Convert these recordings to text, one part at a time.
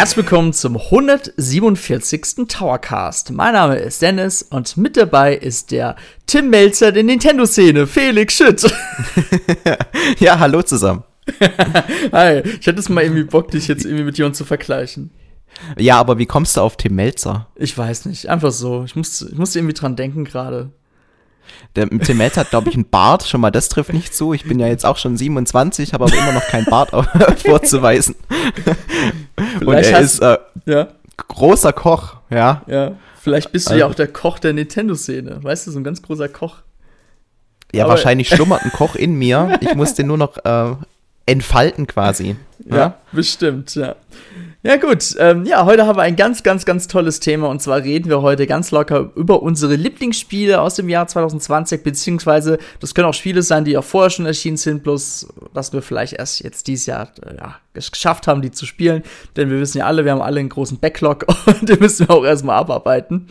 Herzlich willkommen zum 147. Towercast. Mein Name ist Dennis und mit dabei ist der Tim Melzer der Nintendo-Szene, Felix Schütt. ja, hallo zusammen. Hi, ich hätte es mal irgendwie Bock, dich jetzt irgendwie mit jemandem zu vergleichen. Ja, aber wie kommst du auf Tim Melzer? Ich weiß nicht, einfach so. Ich musste, ich musste irgendwie dran denken gerade. Der Tim Melzer hat, glaube ich, einen Bart. Schon mal das trifft nicht zu. Ich bin ja jetzt auch schon 27, habe aber immer noch keinen Bart vorzuweisen. Und er ist äh, ja? großer Koch, ja. Ja, vielleicht bist du also, ja auch der Koch der Nintendo-Szene. Weißt du, so ein ganz großer Koch. Ja, aber wahrscheinlich schlummert ein Koch in mir. Ich muss den nur noch äh, entfalten quasi. Ja, ja, bestimmt, ja. Ja gut, ähm, ja, heute haben wir ein ganz, ganz, ganz tolles Thema und zwar reden wir heute ganz locker über unsere Lieblingsspiele aus dem Jahr 2020, beziehungsweise das können auch Spiele sein, die auch vorher schon erschienen sind, bloß dass wir vielleicht erst jetzt dieses Jahr äh, ja, geschafft haben, die zu spielen, denn wir wissen ja alle, wir haben alle einen großen Backlog und den müssen wir auch erstmal abarbeiten.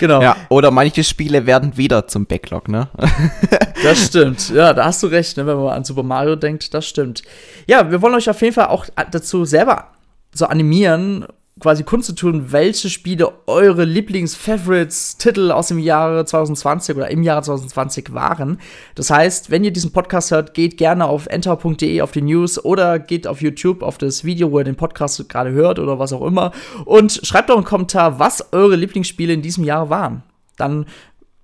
Genau. Ja, oder manche Spiele werden wieder zum Backlog, ne? das stimmt. Ja, da hast du recht, ne, wenn man an Super Mario denkt, das stimmt. Ja, wir wollen euch auf jeden Fall auch dazu selber so animieren, quasi kundzutun, welche Spiele eure Lieblings-Favorites-Titel aus dem Jahre 2020 oder im Jahre 2020 waren. Das heißt, wenn ihr diesen Podcast hört, geht gerne auf enter.de auf die News oder geht auf YouTube auf das Video, wo ihr den Podcast gerade hört oder was auch immer und schreibt doch einen Kommentar, was eure Lieblingsspiele in diesem Jahr waren. Dann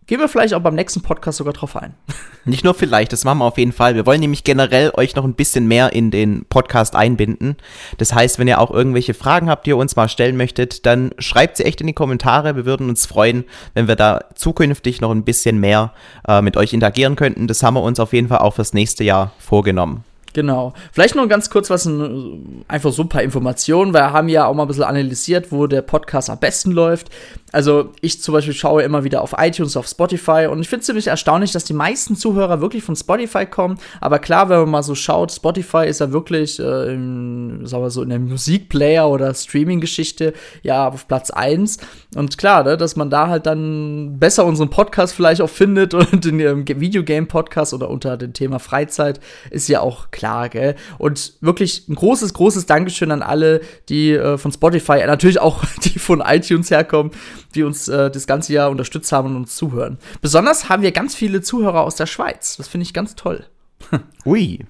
Gehen wir vielleicht auch beim nächsten Podcast sogar drauf ein. Nicht nur vielleicht, das machen wir auf jeden Fall. Wir wollen nämlich generell euch noch ein bisschen mehr in den Podcast einbinden. Das heißt, wenn ihr auch irgendwelche Fragen habt, die ihr uns mal stellen möchtet, dann schreibt sie echt in die Kommentare. Wir würden uns freuen, wenn wir da zukünftig noch ein bisschen mehr äh, mit euch interagieren könnten. Das haben wir uns auf jeden Fall auch fürs nächste Jahr vorgenommen. Genau. Vielleicht noch ganz kurz was, einfach so ein paar Informationen. Wir haben ja auch mal ein bisschen analysiert, wo der Podcast am besten läuft. Also ich zum Beispiel schaue immer wieder auf iTunes, auf Spotify und ich finde es ziemlich erstaunlich, dass die meisten Zuhörer wirklich von Spotify kommen. Aber klar, wenn man mal so schaut, Spotify ist ja wirklich, äh, in, sagen wir so, in der Musikplayer oder Streaming-Geschichte ja auf Platz 1. Und klar, ne, dass man da halt dann besser unseren Podcast vielleicht auch findet und den ähm, Videogame-Podcast oder unter dem Thema Freizeit ist ja auch klar, gell? Und wirklich ein großes, großes Dankeschön an alle, die äh, von Spotify, natürlich auch die von iTunes herkommen die uns äh, das ganze Jahr unterstützt haben und uns zuhören. Besonders haben wir ganz viele Zuhörer aus der Schweiz. Das finde ich ganz toll. Ui,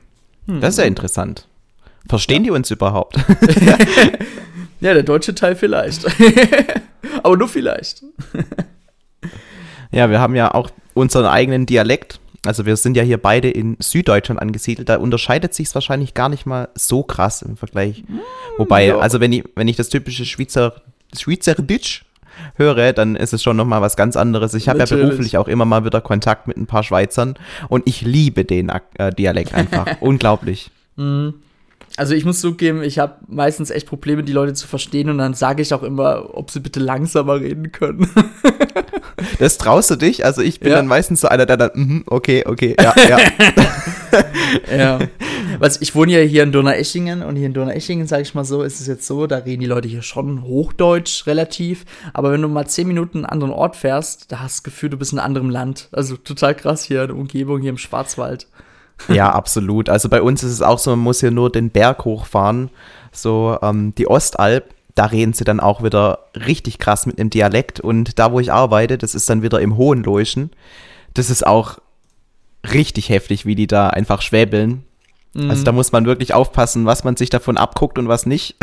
hm. das ist ja interessant. Verstehen ja. die uns überhaupt? ja, der deutsche Teil vielleicht. Aber nur vielleicht. ja, wir haben ja auch unseren eigenen Dialekt. Also wir sind ja hier beide in Süddeutschland angesiedelt. Da unterscheidet sich es wahrscheinlich gar nicht mal so krass im Vergleich. Mm, Wobei, ja. also wenn ich, wenn ich das typische Schweizer, Schweizerdeutsch höre, dann ist es schon noch mal was ganz anderes. Ich habe ja beruflich auch immer mal wieder Kontakt mit ein paar Schweizern und ich liebe den äh, Dialekt einfach. Unglaublich. Mhm. Also ich muss zugeben, ich habe meistens echt Probleme, die Leute zu verstehen und dann sage ich auch immer, ob sie bitte langsamer reden können. das traust du dich? Also ich bin ja. dann meistens so einer, der dann, mm, okay, okay, ja, ja. ja. Was, ich wohne ja hier in Donaueschingen und hier in Donaueschingen, sage ich mal so, ist es jetzt so, da reden die Leute hier schon Hochdeutsch relativ, aber wenn du mal zehn Minuten einen anderen Ort fährst, da hast du das Gefühl, du bist in einem anderen Land. Also total krass hier in der Umgebung, hier im Schwarzwald. Ja, absolut. Also bei uns ist es auch so, man muss hier nur den Berg hochfahren, so ähm, die Ostalb da reden sie dann auch wieder richtig krass mit einem Dialekt. Und da, wo ich arbeite, das ist dann wieder im Hohenloischen. Das ist auch richtig heftig, wie die da einfach schwäbeln. Mhm. Also da muss man wirklich aufpassen, was man sich davon abguckt und was nicht.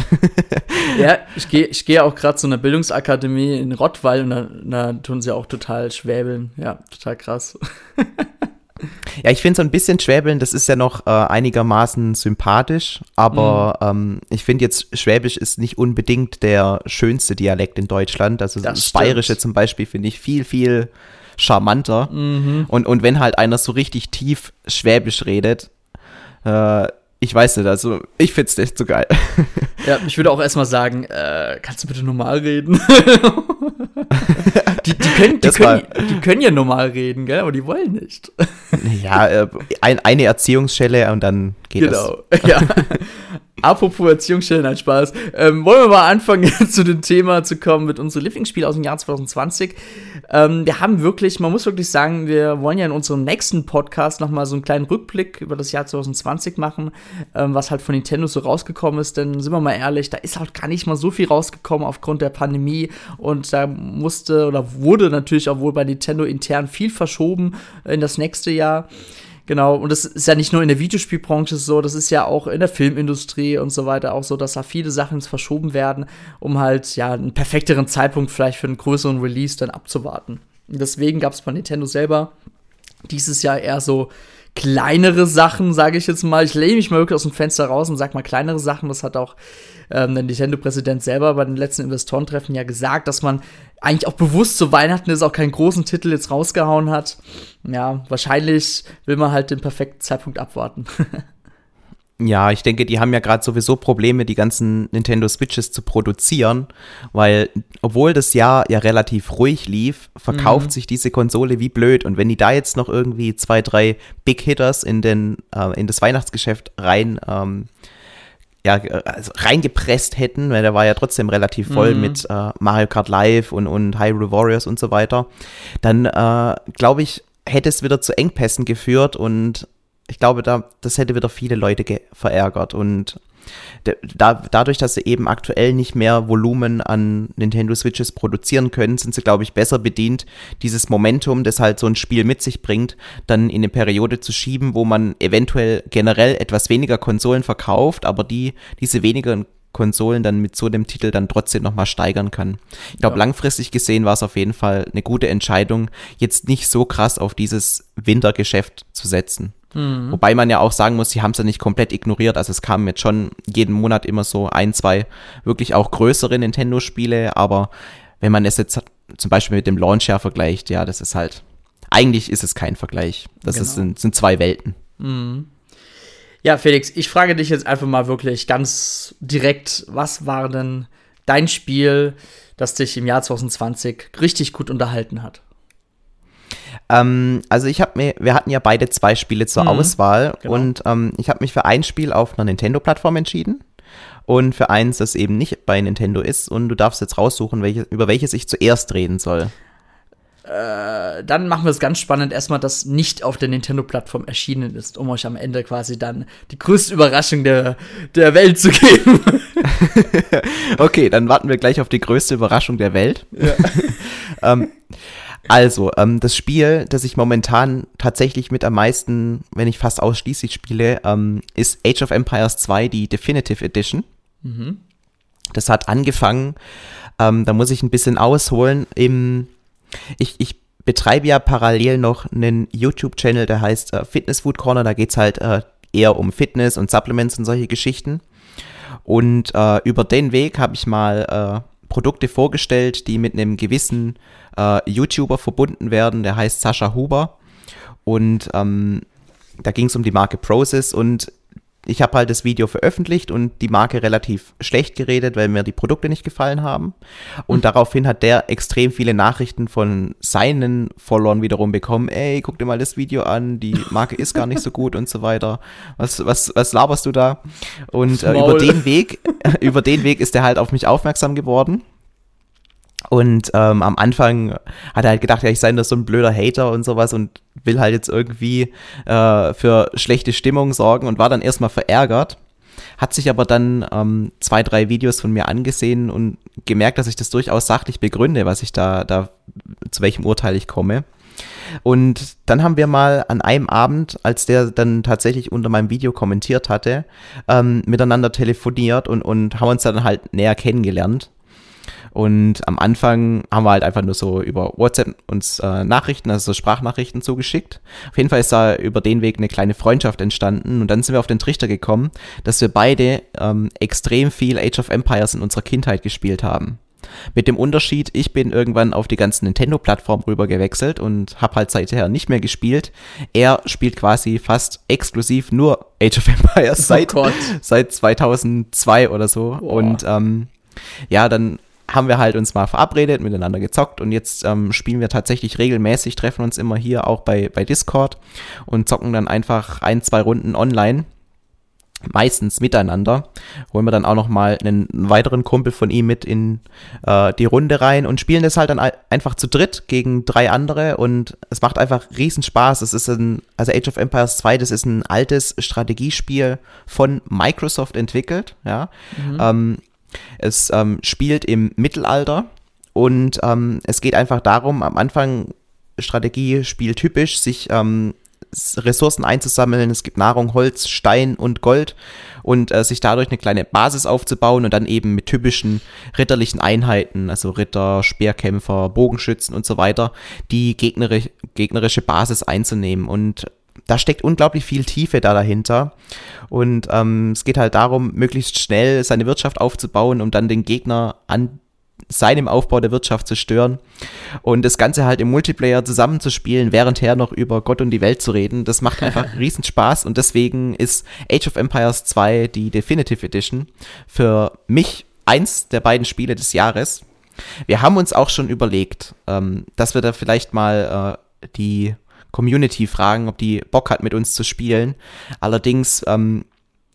ja, ich gehe ich geh auch gerade zu einer Bildungsakademie in Rottweil und da, da tun sie auch total schwäbeln. Ja, total krass. Ja, ich finde so ein bisschen Schwäbeln, das ist ja noch äh, einigermaßen sympathisch, aber mhm. ähm, ich finde jetzt Schwäbisch ist nicht unbedingt der schönste Dialekt in Deutschland. Also das, das Bayerische zum Beispiel finde ich viel, viel charmanter. Mhm. Und, und wenn halt einer so richtig tief Schwäbisch redet, äh, ich weiß nicht, also ich find's nicht so geil. Ja, ich würde auch erstmal sagen, äh, kannst du bitte normal reden? die, die, können, die, können, die können ja normal reden, gell? Aber die wollen nicht. Ja, äh, ein, eine Erziehungsschelle und dann geht genau. das. Genau, ja. Apropos Erziehungsstelle, nein, Spaß. Ähm, wollen wir mal anfangen, zu dem Thema zu kommen mit unserem Lieblingsspiel aus dem Jahr 2020. Ähm, wir haben wirklich, man muss wirklich sagen, wir wollen ja in unserem nächsten Podcast nochmal so einen kleinen Rückblick über das Jahr 2020 machen, ähm, was halt von Nintendo so rausgekommen ist. Denn sind wir mal ehrlich, da ist halt gar nicht mal so viel rausgekommen aufgrund der Pandemie. Und da musste oder wurde natürlich auch wohl bei Nintendo intern viel verschoben in das nächste Jahr. Genau, und das ist ja nicht nur in der Videospielbranche so, das ist ja auch in der Filmindustrie und so weiter auch so, dass da viele Sachen verschoben werden, um halt ja einen perfekteren Zeitpunkt vielleicht für einen größeren Release dann abzuwarten. Deswegen gab es von Nintendo selber dieses Jahr eher so kleinere Sachen, sage ich jetzt mal. Ich lehne mich mal wirklich aus dem Fenster raus und sag mal kleinere Sachen. Das hat auch ähm, der Nintendo-Präsident selber bei den letzten Investorentreffen ja gesagt, dass man eigentlich auch bewusst zu Weihnachten ist auch keinen großen Titel jetzt rausgehauen hat. Ja, wahrscheinlich will man halt den perfekten Zeitpunkt abwarten. Ja, ich denke, die haben ja gerade sowieso Probleme, die ganzen Nintendo Switches zu produzieren, weil obwohl das Jahr ja relativ ruhig lief, verkauft mhm. sich diese Konsole wie blöd. Und wenn die da jetzt noch irgendwie zwei, drei Big Hitters in, den, äh, in das Weihnachtsgeschäft rein ähm, ja, also reingepresst hätten, weil der war ja trotzdem relativ voll mhm. mit äh, Mario Kart Live und, und Hyrule Warriors und so weiter, dann äh, glaube ich, hätte es wieder zu Engpässen geführt und ich glaube, da, das hätte wieder viele Leute verärgert und da, dadurch, dass sie eben aktuell nicht mehr Volumen an Nintendo Switches produzieren können, sind sie, glaube ich, besser bedient, dieses Momentum, das halt so ein Spiel mit sich bringt, dann in eine Periode zu schieben, wo man eventuell generell etwas weniger Konsolen verkauft, aber die, diese weniger Konsolen dann mit so einem Titel dann trotzdem nochmal steigern kann. Ich glaube, ja. langfristig gesehen war es auf jeden Fall eine gute Entscheidung, jetzt nicht so krass auf dieses Wintergeschäft zu setzen. Mhm. Wobei man ja auch sagen muss, sie haben es ja nicht komplett ignoriert. Also es kamen jetzt schon jeden Monat immer so ein, zwei wirklich auch größere Nintendo-Spiele, aber wenn man es jetzt zum Beispiel mit dem Launcher vergleicht, ja, das ist halt, eigentlich ist es kein Vergleich. Das genau. ist, sind, sind zwei Welten. Mhm. Ja, Felix, ich frage dich jetzt einfach mal wirklich ganz direkt, was war denn dein Spiel, das dich im Jahr 2020 richtig gut unterhalten hat? Ähm, also ich habe mir, wir hatten ja beide zwei Spiele zur mhm, Auswahl genau. und ähm, ich habe mich für ein Spiel auf einer Nintendo-Plattform entschieden und für eins, das eben nicht bei Nintendo ist und du darfst jetzt raussuchen, welche, über welches ich zuerst reden soll. Äh, dann machen wir es ganz spannend, erstmal, das nicht auf der Nintendo-Plattform erschienen ist, um euch am Ende quasi dann die größte Überraschung der, der Welt zu geben. okay, dann warten wir gleich auf die größte Überraschung der Welt. Ja. ähm, also, ähm, das Spiel, das ich momentan tatsächlich mit am meisten, wenn nicht fast ausschließlich spiele, ähm, ist Age of Empires 2, die Definitive Edition. Mhm. Das hat angefangen, ähm, da muss ich ein bisschen ausholen. Im, ich, ich betreibe ja parallel noch einen YouTube-Channel, der heißt äh, Fitness Food Corner. Da geht es halt äh, eher um Fitness und Supplements und solche Geschichten. Und äh, über den Weg habe ich mal äh, Produkte vorgestellt, die mit einem gewissen äh, YouTuber verbunden werden, der heißt Sascha Huber. Und ähm, da ging es um die Marke Process und ich habe halt das Video veröffentlicht und die Marke relativ schlecht geredet, weil mir die Produkte nicht gefallen haben. Und mhm. daraufhin hat der extrem viele Nachrichten von seinen Followern wiederum bekommen. Ey, guck dir mal das Video an, die Marke ist gar nicht so gut und so weiter. Was, was, was laberst du da? Und äh, über den Weg, über den Weg ist er halt auf mich aufmerksam geworden. Und ähm, am Anfang hat er halt gedacht, ja, ich sei nur so ein blöder Hater und sowas und will halt jetzt irgendwie äh, für schlechte Stimmung sorgen und war dann erstmal verärgert. Hat sich aber dann ähm, zwei, drei Videos von mir angesehen und gemerkt, dass ich das durchaus sachlich begründe, was ich da, da zu welchem Urteil ich komme. Und dann haben wir mal an einem Abend, als der dann tatsächlich unter meinem Video kommentiert hatte, ähm, miteinander telefoniert und, und haben uns dann halt näher kennengelernt. Und am Anfang haben wir halt einfach nur so über WhatsApp uns äh, Nachrichten, also so Sprachnachrichten zugeschickt. Auf jeden Fall ist da über den Weg eine kleine Freundschaft entstanden. Und dann sind wir auf den Trichter gekommen, dass wir beide ähm, extrem viel Age of Empires in unserer Kindheit gespielt haben. Mit dem Unterschied, ich bin irgendwann auf die ganzen Nintendo-Plattformen rüber gewechselt und habe halt seither nicht mehr gespielt. Er spielt quasi fast exklusiv nur Age of Empires oh seit, oh seit 2002 oder so. Boah. Und ähm, ja, dann haben wir halt uns mal verabredet, miteinander gezockt und jetzt ähm, spielen wir tatsächlich regelmäßig, treffen uns immer hier auch bei, bei Discord und zocken dann einfach ein, zwei Runden online. meistens miteinander. Holen wir dann auch noch mal einen weiteren Kumpel von ihm mit in äh, die Runde rein und spielen das halt dann einfach zu dritt gegen drei andere und es macht einfach riesen Spaß. Es ist ein, also Age of Empires 2, das ist ein altes Strategiespiel von Microsoft entwickelt, ja. Mhm. Ähm, es ähm, spielt im Mittelalter und ähm, es geht einfach darum, am Anfang Strategiespiel typisch, sich ähm, Ressourcen einzusammeln. Es gibt Nahrung, Holz, Stein und Gold und äh, sich dadurch eine kleine Basis aufzubauen und dann eben mit typischen ritterlichen Einheiten, also Ritter, Speerkämpfer, Bogenschützen und so weiter, die gegneri gegnerische Basis einzunehmen. Und da steckt unglaublich viel Tiefe da dahinter. Und ähm, es geht halt darum, möglichst schnell seine Wirtschaft aufzubauen, um dann den Gegner an seinem Aufbau der Wirtschaft zu stören und das Ganze halt im Multiplayer zusammenzuspielen, währendher noch über Gott und die Welt zu reden. Das macht einfach riesen Spaß und deswegen ist Age of Empires 2 die Definitive Edition für mich eins der beiden Spiele des Jahres. Wir haben uns auch schon überlegt, ähm, dass wir da vielleicht mal äh, die Community fragen, ob die Bock hat, mit uns zu spielen. Allerdings ähm,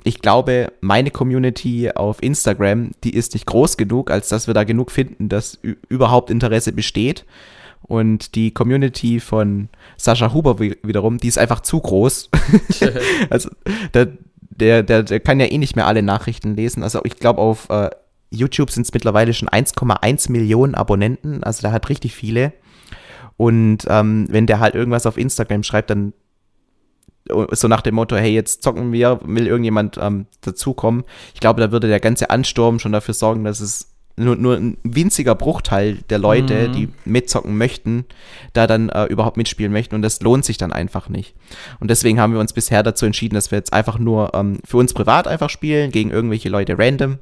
ich glaube, meine Community auf Instagram, die ist nicht groß genug, als dass wir da genug finden, dass überhaupt Interesse besteht. Und die Community von Sascha Huber wiederum, die ist einfach zu groß. also der, der, der, der kann ja eh nicht mehr alle Nachrichten lesen. Also ich glaube, auf äh, YouTube sind es mittlerweile schon 1,1 Millionen Abonnenten. Also der hat richtig viele. Und ähm, wenn der halt irgendwas auf Instagram schreibt, dann so nach dem Motto, hey, jetzt zocken wir, will irgendjemand ähm, dazukommen. Ich glaube, da würde der ganze Ansturm schon dafür sorgen, dass es nur, nur ein winziger Bruchteil der Leute, mhm. die mitzocken möchten, da dann äh, überhaupt mitspielen möchten und das lohnt sich dann einfach nicht. Und deswegen haben wir uns bisher dazu entschieden, dass wir jetzt einfach nur ähm, für uns privat einfach spielen, gegen irgendwelche Leute random.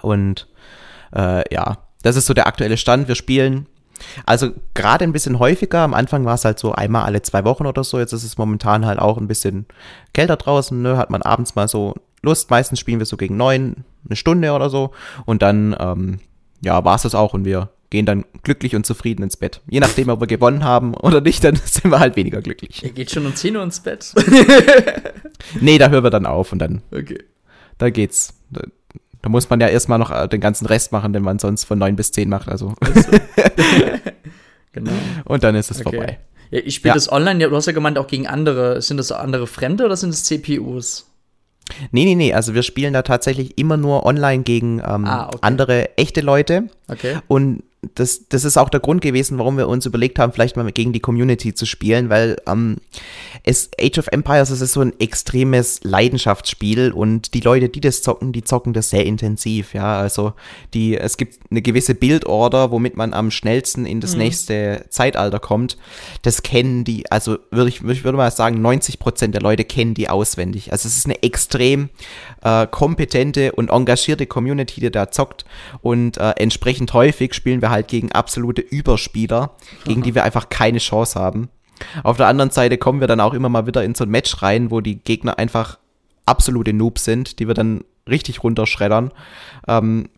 Und äh, ja, das ist so der aktuelle Stand. Wir spielen also gerade ein bisschen häufiger. Am Anfang war es halt so einmal alle zwei Wochen oder so. Jetzt ist es momentan halt auch ein bisschen kälter draußen. Ne? Hat man abends mal so Lust. Meistens spielen wir so gegen neun, eine Stunde oder so. Und dann, ähm, ja, war es das auch. Und wir gehen dann glücklich und zufrieden ins Bett. Je nachdem, ob wir gewonnen haben oder nicht, dann sind wir halt weniger glücklich. Ihr geht schon um 10 Uhr ins Bett? nee, da hören wir dann auf und dann. Okay. Da geht's. Da muss man ja erstmal noch äh, den ganzen Rest machen, den man sonst von 9 bis 10 macht. Also. genau. Und dann ist es okay. vorbei. Ja, ich spiele ja. das online, du hast ja gemeint, auch gegen andere. Sind das andere Fremde oder sind das CPUs? Nee, nee, nee. Also wir spielen da tatsächlich immer nur online gegen ähm, ah, okay. andere echte Leute. Okay. Und das, das ist auch der Grund gewesen, warum wir uns überlegt haben, vielleicht mal gegen die Community zu spielen, weil ähm, es, Age of Empires das ist so ein extremes Leidenschaftsspiel und die Leute, die das zocken, die zocken das sehr intensiv, ja. Also die, es gibt eine gewisse Bildorder, womit man am schnellsten in das mhm. nächste Zeitalter kommt. Das kennen die, also würde ich, ich würde mal sagen, 90 Prozent der Leute kennen die auswendig. Also es ist eine extrem äh, kompetente und engagierte Community, die da zockt und äh, entsprechend häufig spielen wir halt gegen absolute Überspieler, gegen die wir einfach keine Chance haben. Auf der anderen Seite kommen wir dann auch immer mal wieder in so ein Match rein, wo die Gegner einfach absolute Noobs sind, die wir dann richtig runterschreddern. Ähm,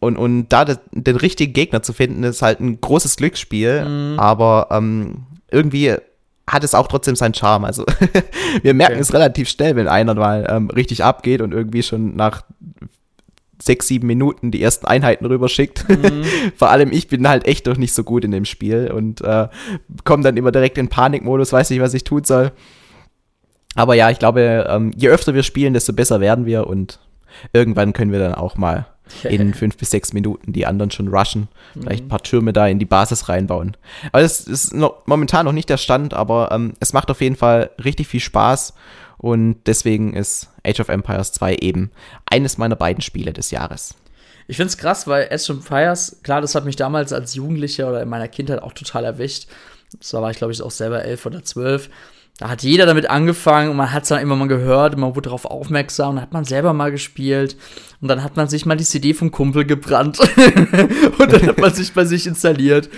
und, und da den, den richtigen Gegner zu finden, ist halt ein großes Glücksspiel, mhm. aber ähm, irgendwie hat es auch trotzdem seinen Charme. Also wir merken okay. es relativ schnell, wenn einer mal ähm, richtig abgeht und irgendwie schon nach sechs, sieben Minuten die ersten Einheiten rüberschickt. Mhm. Vor allem ich bin halt echt noch nicht so gut in dem Spiel und äh, komme dann immer direkt in Panikmodus, weiß nicht, was ich tun soll. Aber ja, ich glaube, ähm, je öfter wir spielen, desto besser werden wir und irgendwann können wir dann auch mal in fünf bis sechs Minuten die anderen schon rushen, vielleicht ein paar Türme da in die Basis reinbauen. Aber das ist noch, momentan noch nicht der Stand, aber ähm, es macht auf jeden Fall richtig viel Spaß und deswegen ist Age of Empires 2 eben eines meiner beiden Spiele des Jahres. Ich finde es krass, weil Age of Empires, klar, das hat mich damals als Jugendlicher oder in meiner Kindheit auch total erwischt. Da war ich, glaube ich, auch selber elf oder zwölf. Da hat jeder damit angefangen und man hat es dann immer mal gehört, man wurde darauf aufmerksam, dann hat man selber mal gespielt und dann hat man sich mal die CD vom Kumpel gebrannt und dann hat man sich bei sich installiert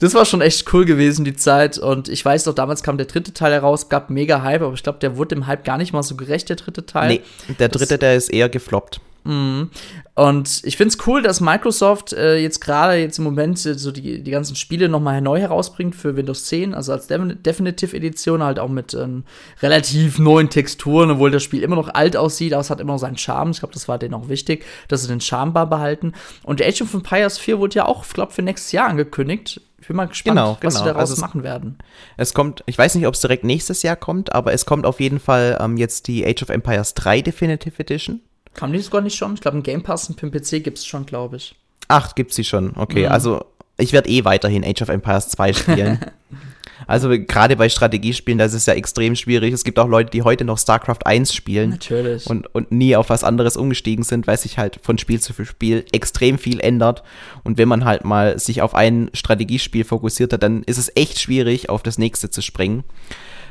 das war schon echt cool gewesen, die Zeit. Und ich weiß noch, damals kam der dritte Teil heraus, gab mega Hype, aber ich glaube, der wurde dem Hype gar nicht mal so gerecht, der dritte Teil. Nee, der dritte, das, der ist eher gefloppt. Mhm. Und ich finde es cool, dass Microsoft äh, jetzt gerade jetzt im Moment äh, so die, die ganzen Spiele nochmal neu herausbringt für Windows 10, also als Definitive Edition, halt auch mit ähm, relativ neuen Texturen, obwohl das Spiel immer noch alt aussieht, aber es hat immer noch seinen Charme. Ich glaube, das war denen auch wichtig, dass sie den Charme behalten. Und Age of Empires 4 wurde ja auch, glaube für nächstes Jahr angekündigt. Ich bin mal gespannt, genau, was genau. sie daraus also machen werden. Es kommt, ich weiß nicht, ob es direkt nächstes Jahr kommt, aber es kommt auf jeden Fall ähm, jetzt die Age of Empires 3 Definitive Edition. Kam die sogar nicht schon? Ich glaube, ein Game Pass und für den PC gibt es schon, glaube ich. Ach, gibt's sie schon. Okay, Mhm. also ich werde eh weiterhin Age of Empires 2 spielen. also gerade bei Strategiespielen, das ist ja extrem schwierig. Es gibt auch Leute, die heute noch StarCraft 1 spielen Natürlich. und, und nie auf was anderes umgestiegen sind, weil sich halt von Spiel zu Spiel extrem viel ändert. Und wenn man halt mal sich auf ein Strategiespiel fokussiert hat, dann ist es echt schwierig, auf das nächste zu springen.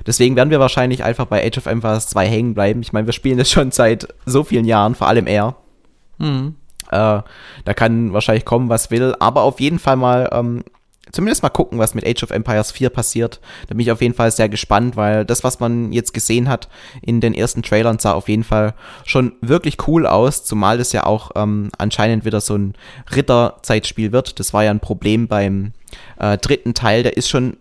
Deswegen werden wir wahrscheinlich einfach bei Age of Empires 2 hängen bleiben. Ich meine, wir spielen das schon seit so vielen Jahren, vor allem er. Mhm. Äh, da kann wahrscheinlich kommen, was will, aber auf jeden Fall mal, ähm, zumindest mal gucken, was mit Age of Empires 4 passiert. Da bin ich auf jeden Fall sehr gespannt, weil das, was man jetzt gesehen hat in den ersten Trailern, sah auf jeden Fall schon wirklich cool aus, zumal das ja auch ähm, anscheinend wieder so ein Ritterzeitspiel wird. Das war ja ein Problem beim äh, dritten Teil, der ist schon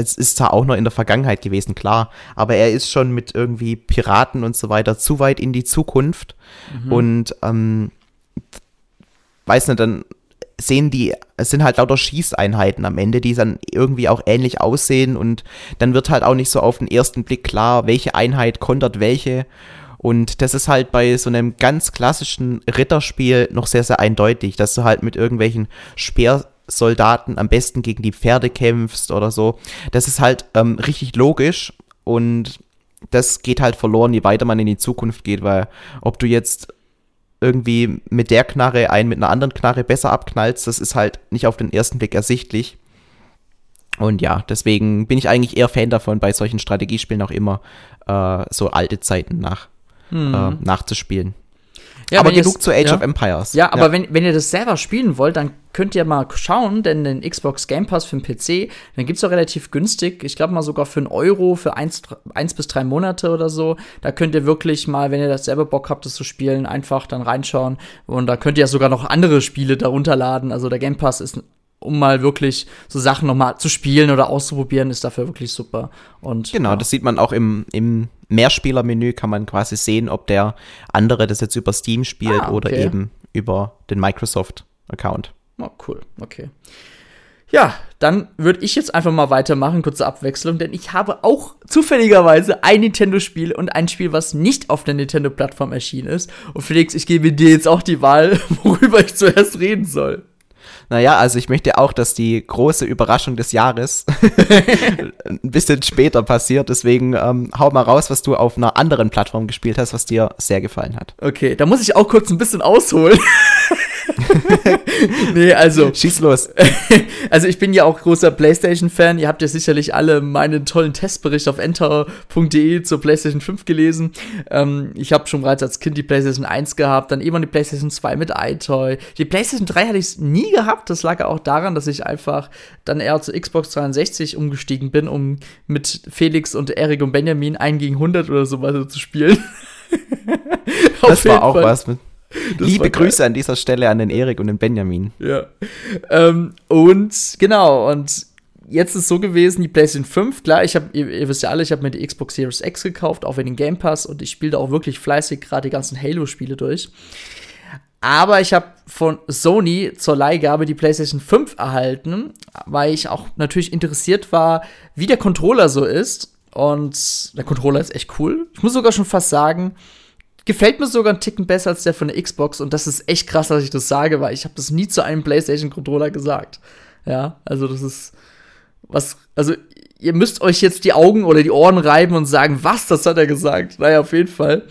es ist zwar auch noch in der Vergangenheit gewesen, klar, aber er ist schon mit irgendwie Piraten und so weiter zu weit in die Zukunft und ähm, weiß nicht, dann sehen die, es sind halt lauter Schießeinheiten am Ende, die dann irgendwie auch ähnlich aussehen und dann wird halt auch nicht so auf den ersten Blick klar, welche Einheit kontert welche. Und das ist halt bei so einem ganz klassischen Ritterspiel noch sehr, sehr eindeutig, dass du halt mit irgendwelchen Speersoldaten am besten gegen die Pferde kämpfst oder so. Das ist halt ähm, richtig logisch und das geht halt verloren, je weiter man in die Zukunft geht, weil ob du jetzt irgendwie mit der Knarre einen mit einer anderen Knarre besser abknallst, das ist halt nicht auf den ersten Blick ersichtlich. Und ja, deswegen bin ich eigentlich eher Fan davon, bei solchen Strategiespielen auch immer äh, so alte Zeiten nach, äh, nachzuspielen. Ja, aber genug es- zu Age ja. of Empires. Ja, aber Wenn, wenn ihr das selber spielen wollt, dann könnt ihr mal schauen, denn den Xbox Game Pass für den PC, dann gibt's auch relativ günstig, ich glaube mal sogar für einen Euro für eins, eins bis drei Monate oder so. Da könnt ihr wirklich mal, wenn ihr das selber Bock habt, das zu spielen, einfach dann reinschauen. Und da könnt ihr ja sogar noch andere Spiele darunter laden. Also der Game Pass ist, um mal wirklich so Sachen noch mal zu spielen oder auszuprobieren, ist dafür wirklich super. Und Genau, ja. das sieht man auch im, im Mehrspielermenü, kann man quasi sehen, ob der andere das jetzt über Steam spielt Ah, oder okay. eben über den Microsoft-Account. Oh, cool, okay. Ja, dann würde ich jetzt einfach mal weitermachen, kurze Abwechslung, denn ich habe auch zufälligerweise ein Nintendo-Spiel und ein Spiel, was nicht auf der Nintendo-Plattform erschienen ist. Und Felix, ich gebe dir jetzt auch die Wahl, worüber ich zuerst reden soll. Naja, also ich möchte auch, dass die große Überraschung des Jahres ein bisschen später passiert. Deswegen ähm, hau mal raus, was du auf einer anderen Plattform gespielt hast, was dir sehr gefallen hat. Okay, da muss ich auch kurz ein bisschen ausholen. nee, also. Schieß los. also ich bin ja auch großer PlayStation-Fan. Ihr habt ja sicherlich alle meinen tollen Testbericht auf enter.de zur PlayStation 5 gelesen. Ähm, ich habe schon bereits als Kind die PlayStation 1 gehabt, dann irgendwann die PlayStation 2 mit iToy. Die PlayStation 3 hatte ich nie gehabt. Das lag auch daran, dass ich einfach dann eher zur Xbox 360 umgestiegen bin, um mit Felix und Erik und Benjamin 1 gegen 100 oder so weiter zu spielen. Das war auch Fall. was. Mit Das Liebe. Grüße an dieser Stelle an den Erik und den Benjamin. Ja. Ähm, und genau, und jetzt ist so gewesen, die PlayStation 5, klar, ich habe, ihr, ihr wisst ja alle, ich habe mir die Xbox Series X gekauft, auch den Game Pass und ich spiele da auch wirklich fleißig gerade die ganzen Halo-Spiele durch. Aber ich habe von Sony zur Leihgabe die PlayStation 5 erhalten, weil ich auch natürlich interessiert war, wie der Controller so ist. Und der Controller ist echt cool. Ich muss sogar schon fast sagen, gefällt mir sogar einen Ticken besser als der von der Xbox. Und das ist echt krass, dass ich das sage, weil ich habe das nie zu einem PlayStation-Controller gesagt. Ja, also das ist was, also ihr müsst euch jetzt die Augen oder die Ohren reiben und sagen, was, das hat er gesagt. Naja, auf jeden Fall.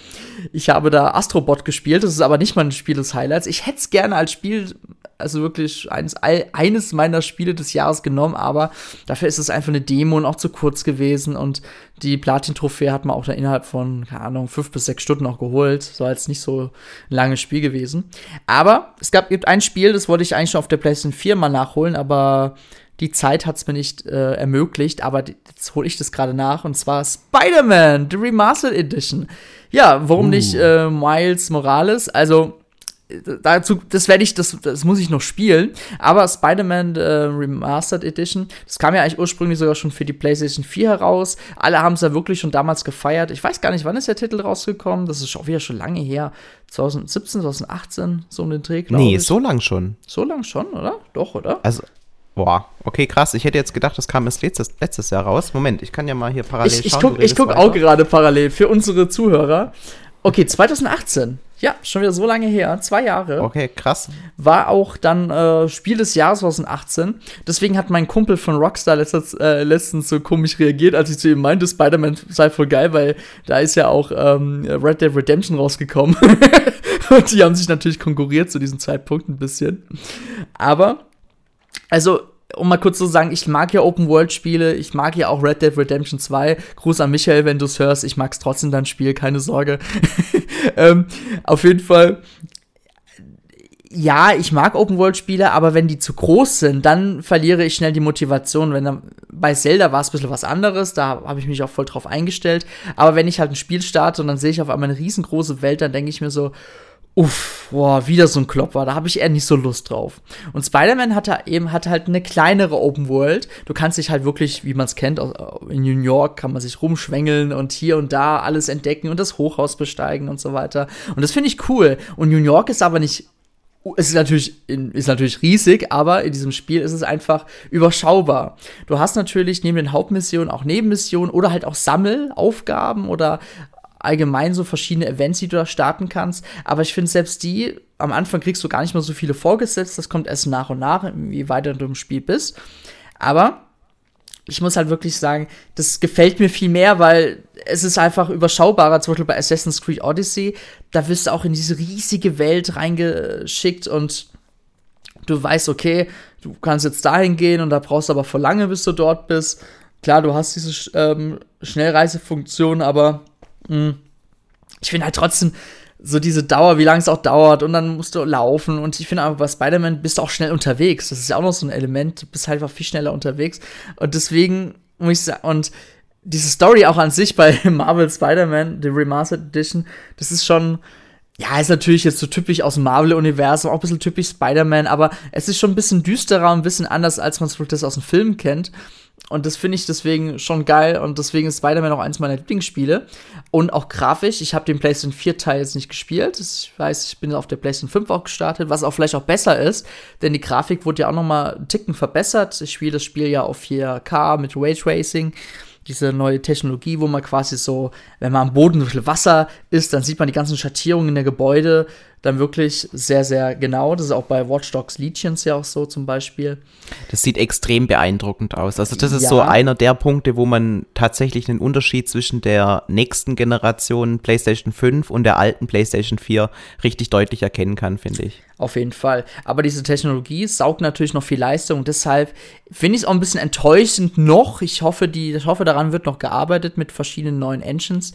Ich habe da Astrobot gespielt, das ist aber nicht mein Spiel des Highlights. Ich hätte es gerne als Spiel, also wirklich eines, eines meiner Spiele des Jahres genommen, aber dafür ist es einfach eine Demo und auch zu kurz gewesen und die Platin-Trophäe hat man auch dann innerhalb von, keine Ahnung, fünf bis sechs Stunden auch geholt. War jetzt nicht so ein langes Spiel gewesen. Aber es gab, gibt ein Spiel, das wollte ich eigentlich schon auf der PlayStation 4 mal nachholen, aber die Zeit hat es mir nicht äh, ermöglicht, aber jetzt hole ich das gerade nach und zwar Spider-Man, The Remastered Edition. Ja, warum Uh. nicht äh, Miles Morales? Also, dazu, das werde ich, das, das muss ich noch spielen. Aber Spider-Man äh, Remastered Edition, das kam ja eigentlich ursprünglich sogar schon für die PlayStation 4 heraus. Alle haben es ja wirklich schon damals gefeiert. Ich weiß gar nicht, wann ist der Titel rausgekommen. Das ist auch wieder schon lange her. 2017, 2018, so um den Dreh, glaube nee, ich. So lang schon. So lang schon, oder? Doch, oder? Also, Boah, okay, krass. Ich hätte jetzt gedacht, das kam erst letztes, letztes Jahr raus. Moment, ich kann ja mal hier parallel ich, ich schauen. Guck, ich gucke auch gerade parallel für unsere Zuhörer. Okay, 2018. Ja, schon wieder so lange her, zwei Jahre. Okay, krass. War auch dann äh, Spiel des Jahres 2018. Deswegen hat mein Kumpel von Rockstar letztens, äh, letztens so komisch reagiert, als ich zu ihm meinte, Spider-Man sei voll geil, weil da ist ja auch ähm, Red Dead Redemption rausgekommen. Und die haben sich natürlich konkurriert zu diesem Zeitpunkt ein bisschen. Aber, also um mal kurz zu sagen, ich mag ja Open-World-Spiele, ich mag ja auch Red Dead Redemption 2. Gruß an Michael, wenn du es hörst. Ich mag es trotzdem dein Spiel, keine Sorge. ähm, auf jeden Fall, ja, ich mag Open-World-Spiele, aber wenn die zu groß sind, dann verliere ich schnell die Motivation. Wenn dann, bei Zelda war es ein bisschen was anderes, da habe ich mich auch voll drauf eingestellt. Aber wenn ich halt ein Spiel starte und dann sehe ich auf einmal eine riesengroße Welt, dann denke ich mir so, uff, boah, wieder so ein Klopper, da habe ich eher nicht so Lust drauf. Und Spider-Man hatte eben hat halt eine kleinere Open World. Du kannst dich halt wirklich, wie man es kennt, in New York kann man sich rumschwängeln und hier und da alles entdecken und das Hochhaus besteigen und so weiter. Und das finde ich cool. Und New York ist aber nicht es ist natürlich, ist natürlich riesig, aber in diesem Spiel ist es einfach überschaubar. Du hast natürlich neben den Hauptmissionen auch Nebenmissionen oder halt auch Sammelaufgaben oder allgemein so verschiedene Events, die du da starten kannst. Aber ich finde selbst die, am Anfang kriegst du gar nicht mehr so viele vorgesetzt. Das kommt erst nach und nach, wie weiter du im Spiel bist. Aber ich muss halt wirklich sagen, das gefällt mir viel mehr, weil es ist einfach überschaubarer. Zum Beispiel bei Assassin's Creed Odyssey, da wirst du auch in diese riesige Welt reingeschickt und du weißt, okay, du kannst jetzt dahin gehen und da brauchst du aber vor lange, bis du dort bist. Klar, du hast diese ähm, Schnellreisefunktion, aber. Ich finde halt trotzdem so diese Dauer, wie lange es auch dauert und dann musst du laufen und ich finde aber bei Spider-Man bist du auch schnell unterwegs. Das ist ja auch noch so ein Element, du bist halt einfach viel schneller unterwegs und deswegen muss ich sagen, und diese Story auch an sich bei Marvel Spider-Man, die Remastered Edition, das ist schon, ja, ist natürlich jetzt so typisch aus dem Marvel-Universum, auch ein bisschen typisch Spider-Man, aber es ist schon ein bisschen düsterer und ein bisschen anders, als man es aus dem Film kennt. Und das finde ich deswegen schon geil und deswegen ist Spider-Man auch eins meiner Lieblingsspiele. Und auch grafisch, ich habe den PlayStation 4 Teil jetzt nicht gespielt. Ich weiß, ich bin auf der PlayStation 5 auch gestartet, was auch vielleicht auch besser ist, denn die Grafik wurde ja auch noch mal einen Ticken verbessert. Ich spiele das Spiel ja auf 4K mit Raytracing diese neue Technologie, wo man quasi so, wenn man am Boden so viel Wasser ist, dann sieht man die ganzen Schattierungen der Gebäude dann wirklich sehr, sehr genau. Das ist auch bei Watch Dogs Legions ja auch so zum Beispiel. Das sieht extrem beeindruckend aus. Also das ist ja. so einer der Punkte, wo man tatsächlich einen Unterschied zwischen der nächsten Generation PlayStation 5 und der alten PlayStation 4 richtig deutlich erkennen kann, finde ich. Auf jeden Fall. Aber diese Technologie saugt natürlich noch viel Leistung. Deshalb finde ich es auch ein bisschen enttäuschend noch. Ich hoffe, die, ich hoffe, daran wird noch gearbeitet mit verschiedenen neuen Engines.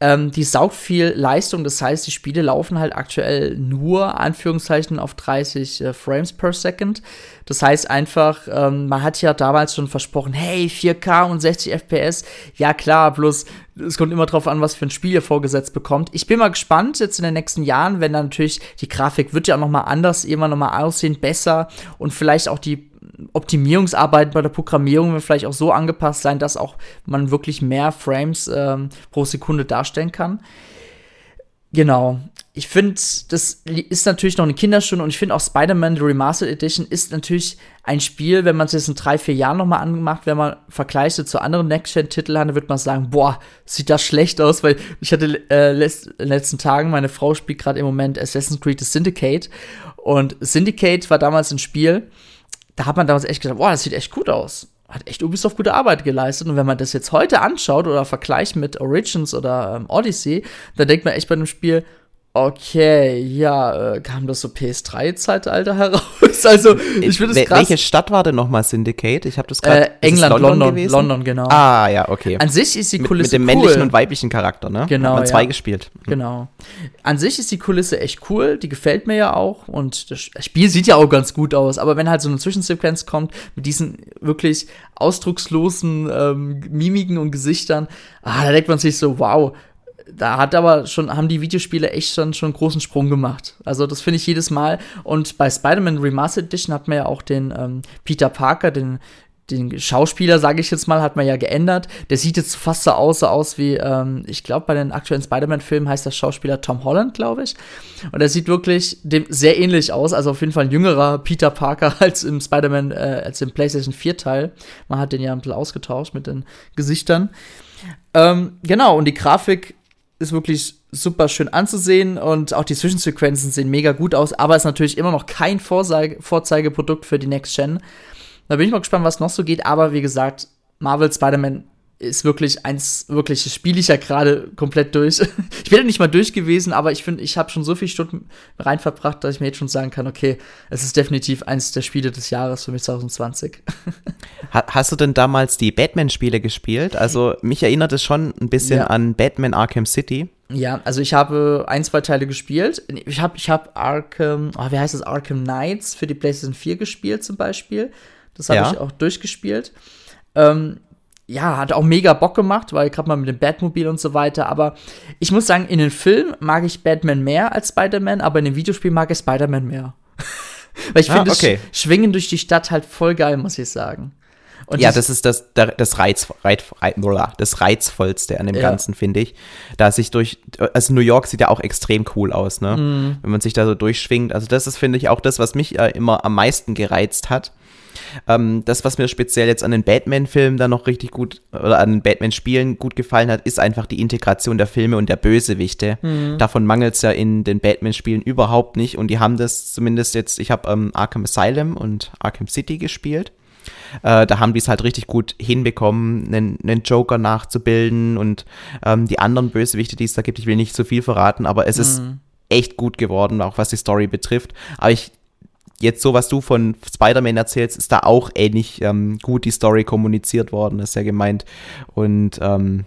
Ähm, die saugt viel Leistung, das heißt, die Spiele laufen halt aktuell nur, Anführungszeichen, auf 30 äh, Frames per Second. Das heißt einfach, ähm, man hat ja damals schon versprochen, hey, 4K und 60 FPS. Ja, klar, bloß es kommt immer drauf an, was für ein Spiel ihr vorgesetzt bekommt. Ich bin mal gespannt jetzt in den nächsten Jahren, wenn dann natürlich die Grafik wird ja auch noch anders, immer noch mal aussehen, besser und vielleicht auch die Optimierungsarbeiten bei der Programmierung wird vielleicht auch so angepasst sein, dass auch man wirklich mehr Frames ähm, pro Sekunde darstellen kann. Genau. Ich finde, das ist natürlich noch eine Kinderstunde und ich finde auch Spider-Man The Remastered Edition ist natürlich ein Spiel, wenn man es jetzt in drei, vier Jahren nochmal angemacht, wenn man vergleicht zu anderen Next-Gen-Titeln, dann wird man sagen, boah, sieht das schlecht aus, weil ich hatte äh, in den letzten Tagen, meine Frau spielt gerade im Moment Assassin's Creed Syndicate und Syndicate war damals ein Spiel, da hat man damals echt gesagt, boah, das sieht echt gut aus. Hat echt Ubisoft gute Arbeit geleistet. Und wenn man das jetzt heute anschaut oder vergleicht mit Origins oder ähm, Odyssey, dann denkt man echt bei dem Spiel, Okay, ja, äh, kam das so PS3-Zeitalter heraus? Also, ich finde es krass. Welche Stadt war denn nochmal Syndicate? Ich habe das gerade. Äh, England, London, London, gewesen? London, genau. Ah, ja, okay. An sich ist die Kulisse Mit, mit dem cool. männlichen und weiblichen Charakter, ne? Genau. Hat man zwei ja. gespielt. Hm. Genau. An sich ist die Kulisse echt cool, die gefällt mir ja auch und das Spiel sieht ja auch ganz gut aus, aber wenn halt so eine Zwischensequenz kommt mit diesen wirklich ausdruckslosen ähm, Mimiken und Gesichtern, ah, da denkt man sich so, wow, da hat aber schon, haben die Videospiele echt schon, schon einen großen Sprung gemacht. Also das finde ich jedes Mal. Und bei Spider-Man Remastered Edition hat man ja auch den ähm, Peter Parker, den den Schauspieler, sage ich jetzt mal, hat man ja geändert. Der sieht jetzt fast so aus, so aus wie, ähm, ich glaube, bei den aktuellen Spider-Man-Filmen heißt der Schauspieler Tom Holland, glaube ich. Und er sieht wirklich dem sehr ähnlich aus, also auf jeden Fall ein jüngerer Peter Parker als im Spider-Man, äh, als im PlayStation 4-Teil. Man hat den ja ein bisschen ausgetauscht mit den Gesichtern. Ähm, genau, und die Grafik ist wirklich super schön anzusehen und auch die Zwischensequenzen sehen mega gut aus, aber ist natürlich immer noch kein Vorzeige Vorzeigeprodukt für die Next Gen. Da bin ich mal gespannt, was noch so geht. Aber wie gesagt, Marvel Spider-Man ist wirklich eins, wirklich, das spiele ich ja gerade komplett durch. ich bin ja nicht mal durch gewesen, aber ich finde, ich habe schon so viele Stunden rein verbracht, dass ich mir jetzt schon sagen kann, okay, es ist definitiv eins der Spiele des Jahres für mich 2020. Hast du denn damals die Batman-Spiele gespielt? Also mich erinnert es schon ein bisschen ja. an Batman Arkham City. Ja, also ich habe ein, zwei Teile gespielt. Ich habe ich hab Arkham, oh, wie heißt das, Arkham Knights für die PlayStation 4 gespielt zum Beispiel. Das habe ja. ich auch durchgespielt. Ähm, ja, hat auch mega Bock gemacht, weil gerade mal mit dem Batmobil und so weiter. Aber ich muss sagen, in den Filmen mag ich Batman mehr als Spider-Man, aber in dem Videospiel mag ich Spider-Man mehr. weil ich ah, finde okay. das Schwingen durch die Stadt halt voll geil, muss ich sagen. Und ja, das ist das, das, Reiz, Reiz, das Reizvollste an dem ja. Ganzen, finde ich. Da sich durch, also New York sieht ja auch extrem cool aus, ne? Mm. Wenn man sich da so durchschwingt. Also, das ist, finde ich, auch das, was mich äh, immer am meisten gereizt hat. Ähm, das, was mir speziell jetzt an den Batman-Filmen dann noch richtig gut oder an den Batman-Spielen gut gefallen hat, ist einfach die Integration der Filme und der Bösewichte. Mhm. Davon mangelt es ja in den Batman-Spielen überhaupt nicht und die haben das zumindest jetzt, ich habe ähm, Arkham Asylum und Arkham City gespielt. Äh, da haben die es halt richtig gut hinbekommen, einen, einen Joker nachzubilden und ähm, die anderen Bösewichte, die es da gibt, ich will nicht zu viel verraten, aber es mhm. ist echt gut geworden, auch was die Story betrifft. Aber ich jetzt so, was du von Spider-Man erzählst, ist da auch ähnlich ähm, gut die Story kommuniziert worden, ist ja gemeint. Und ähm,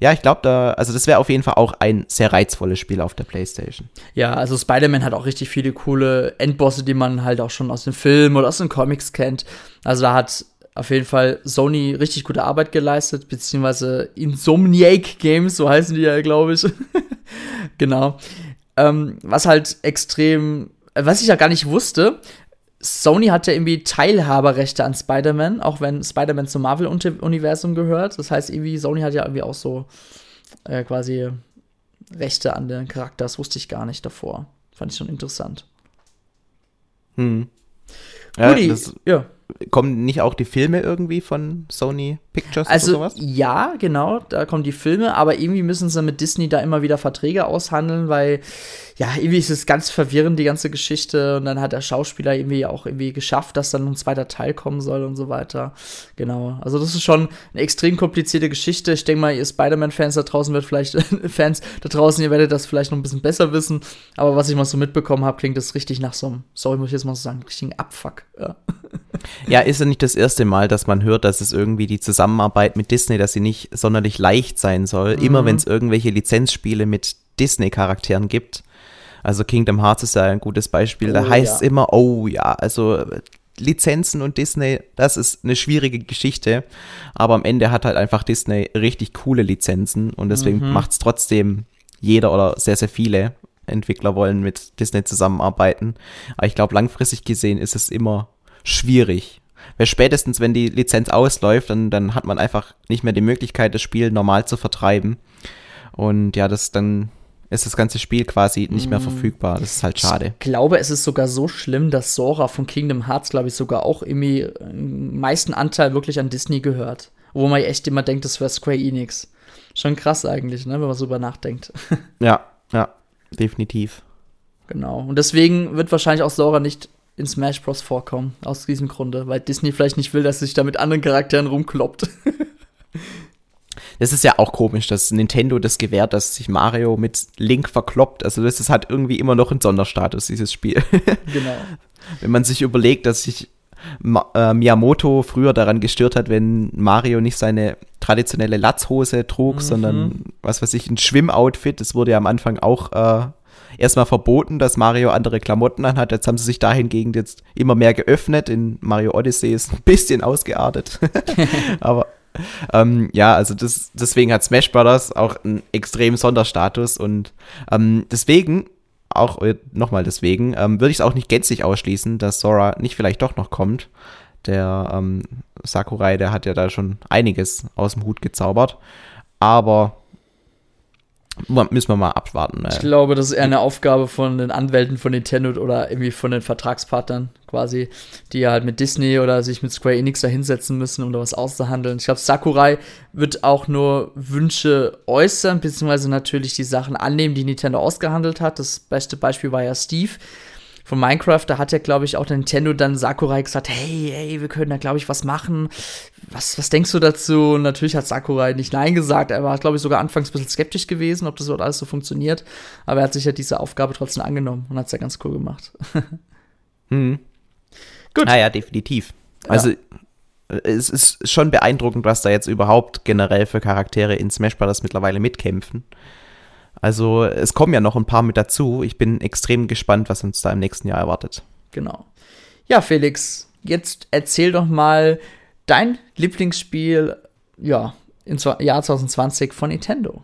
ja, ich glaube, da, also das wäre auf jeden Fall auch ein sehr reizvolles Spiel auf der PlayStation. Ja, also Spider-Man hat auch richtig viele coole Endbosse, die man halt auch schon aus den Filmen oder aus den Comics kennt. Also da hat auf jeden Fall Sony richtig gute Arbeit geleistet, beziehungsweise Insomniac Games, so heißen die ja, glaube ich. genau. Ähm, was halt extrem was ich ja gar nicht wusste, Sony hatte irgendwie Teilhaberrechte an Spider-Man, auch wenn Spider-Man zum Marvel-Universum gehört. Das heißt, irgendwie, Sony hat ja irgendwie auch so äh, quasi Rechte an den Charakter. Das wusste ich gar nicht davor. Fand ich schon interessant. Hm. Ja, das, ja kommen nicht auch die Filme irgendwie von Sony Pictures also, oder sowas? Ja, genau, da kommen die Filme, aber irgendwie müssen sie mit Disney da immer wieder Verträge aushandeln, weil ja, irgendwie ist es ganz verwirrend, die ganze Geschichte. Und dann hat der Schauspieler irgendwie auch irgendwie geschafft, dass dann ein zweiter Teil kommen soll und so weiter. Genau. Also, das ist schon eine extrem komplizierte Geschichte. Ich denke mal, ihr Spider-Man-Fans da draußen wird vielleicht, Fans da draußen, ihr werdet das vielleicht noch ein bisschen besser wissen. Aber was ich mal so mitbekommen habe, klingt das richtig nach so einem, sorry, muss ich jetzt mal so sagen, richtigen Abfuck. Ja. Ja, ist ja nicht das erste Mal, dass man hört, dass es irgendwie die Zusammenarbeit mit Disney, dass sie nicht sonderlich leicht sein soll. Mhm. Immer wenn es irgendwelche Lizenzspiele mit Disney-Charakteren gibt. Also Kingdom Hearts ist ja ein gutes Beispiel. Oh, da heißt es ja. immer, oh ja, also Lizenzen und Disney, das ist eine schwierige Geschichte. Aber am Ende hat halt einfach Disney richtig coole Lizenzen und deswegen mhm. macht es trotzdem jeder oder sehr, sehr viele Entwickler wollen mit Disney zusammenarbeiten. Aber ich glaube, langfristig gesehen ist es immer schwierig. Weil spätestens, wenn die Lizenz ausläuft, dann, dann hat man einfach nicht mehr die Möglichkeit, das Spiel normal zu vertreiben. Und ja, das dann ist das ganze Spiel quasi nicht mehr mm. verfügbar. Das ist halt schade. Ich glaube, es ist sogar so schlimm, dass Sora von Kingdom Hearts, glaube ich, sogar auch irgendwie im meisten Anteil wirklich an Disney gehört. Wo man echt immer denkt, das wäre Square Enix. Schon krass eigentlich, ne, wenn man so über nachdenkt. Ja, ja, definitiv. Genau. Und deswegen wird wahrscheinlich auch Sora nicht in Smash Bros. vorkommen. Aus diesem Grunde, weil Disney vielleicht nicht will, dass sich da mit anderen Charakteren rumkloppt. das ist ja auch komisch, dass Nintendo das gewährt, dass sich Mario mit Link verkloppt. Also das ist halt irgendwie immer noch ein Sonderstatus, dieses Spiel. genau. Wenn man sich überlegt, dass sich Ma äh, Miyamoto früher daran gestört hat, wenn Mario nicht seine traditionelle Latzhose trug, mhm. sondern was weiß ich, ein Schwimmoutfit. Das wurde ja am Anfang auch äh, erstmal verboten, dass Mario andere Klamotten anhat. Jetzt haben sie sich dahingegen jetzt immer mehr geöffnet. In Mario Odyssey ist ein bisschen ausgeartet. Aber ähm, ja, also das, deswegen hat Smash Brothers auch einen extremen Sonderstatus und ähm, deswegen, auch äh, nochmal deswegen, ähm, würde ich es auch nicht gänzlich ausschließen, dass Sora nicht vielleicht doch noch kommt. Der ähm, Sakurai, der hat ja da schon einiges aus dem Hut gezaubert. Aber müssen wir mal abwarten. Ich glaube, das ist eher eine Aufgabe von den Anwälten von Nintendo oder irgendwie von den Vertragspartnern quasi, die ja halt mit Disney oder sich mit Square Enix da hinsetzen müssen, um da was auszuhandeln. Ich glaube, Sakurai wird auch nur Wünsche äußern, beziehungsweise natürlich die Sachen annehmen, die Nintendo ausgehandelt hat. Das beste Beispiel war ja Steve von Minecraft, da hat ja, glaube ich, auch Nintendo dann Sakurai gesagt, hey, hey, wir können da, glaube ich, was machen. Was, was denkst du dazu? Und natürlich hat Sakurai nicht Nein gesagt. Er war, glaube ich, sogar anfangs ein bisschen skeptisch gewesen, ob das dort alles so funktioniert. Aber er hat sich ja diese Aufgabe trotzdem angenommen und hat es ja ganz cool gemacht. mhm. Gut. Naja, definitiv. Also, ja. es ist schon beeindruckend, was da jetzt überhaupt generell für Charaktere in Smash Bros. mittlerweile mitkämpfen. Also es kommen ja noch ein paar mit dazu. Ich bin extrem gespannt, was uns da im nächsten Jahr erwartet. Genau. Ja, Felix, jetzt erzähl doch mal dein Lieblingsspiel, ja, im Jahr 2020 von Nintendo.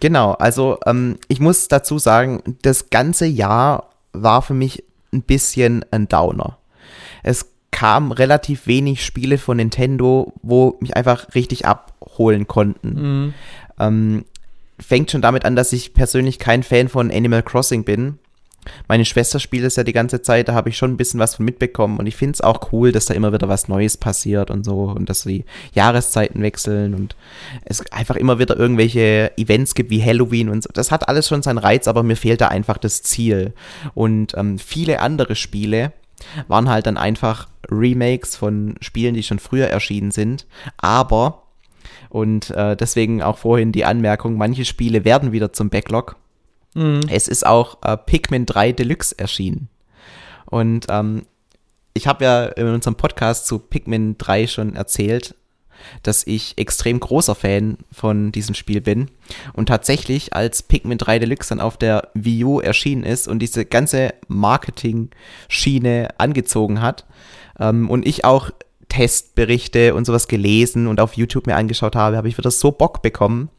Genau, also ähm, ich muss dazu sagen, das ganze Jahr war für mich ein bisschen ein Downer. Es kam relativ wenig Spiele von Nintendo, wo mich einfach richtig abholen konnten. Mhm. Ähm, fängt schon damit an, dass ich persönlich kein Fan von Animal Crossing bin. Meine Schwester spielt es ja die ganze Zeit, da habe ich schon ein bisschen was von mitbekommen und ich finde es auch cool, dass da immer wieder was Neues passiert und so und dass die Jahreszeiten wechseln und es einfach immer wieder irgendwelche Events gibt wie Halloween und so. Das hat alles schon seinen Reiz, aber mir fehlt da einfach das Ziel. Und ähm, viele andere Spiele waren halt dann einfach Remakes von Spielen, die schon früher erschienen sind, aber und äh, deswegen auch vorhin die Anmerkung, manche Spiele werden wieder zum Backlog. Mhm. Es ist auch äh, Pikmin 3 Deluxe erschienen. Und ähm, ich habe ja in unserem Podcast zu Pikmin 3 schon erzählt, dass ich extrem großer Fan von diesem Spiel bin. Und tatsächlich, als Pikmin 3 Deluxe dann auf der Wii U erschienen ist und diese ganze Marketing-Schiene angezogen hat ähm, und ich auch Testberichte und sowas gelesen und auf YouTube mir angeschaut habe, habe ich wieder so Bock bekommen,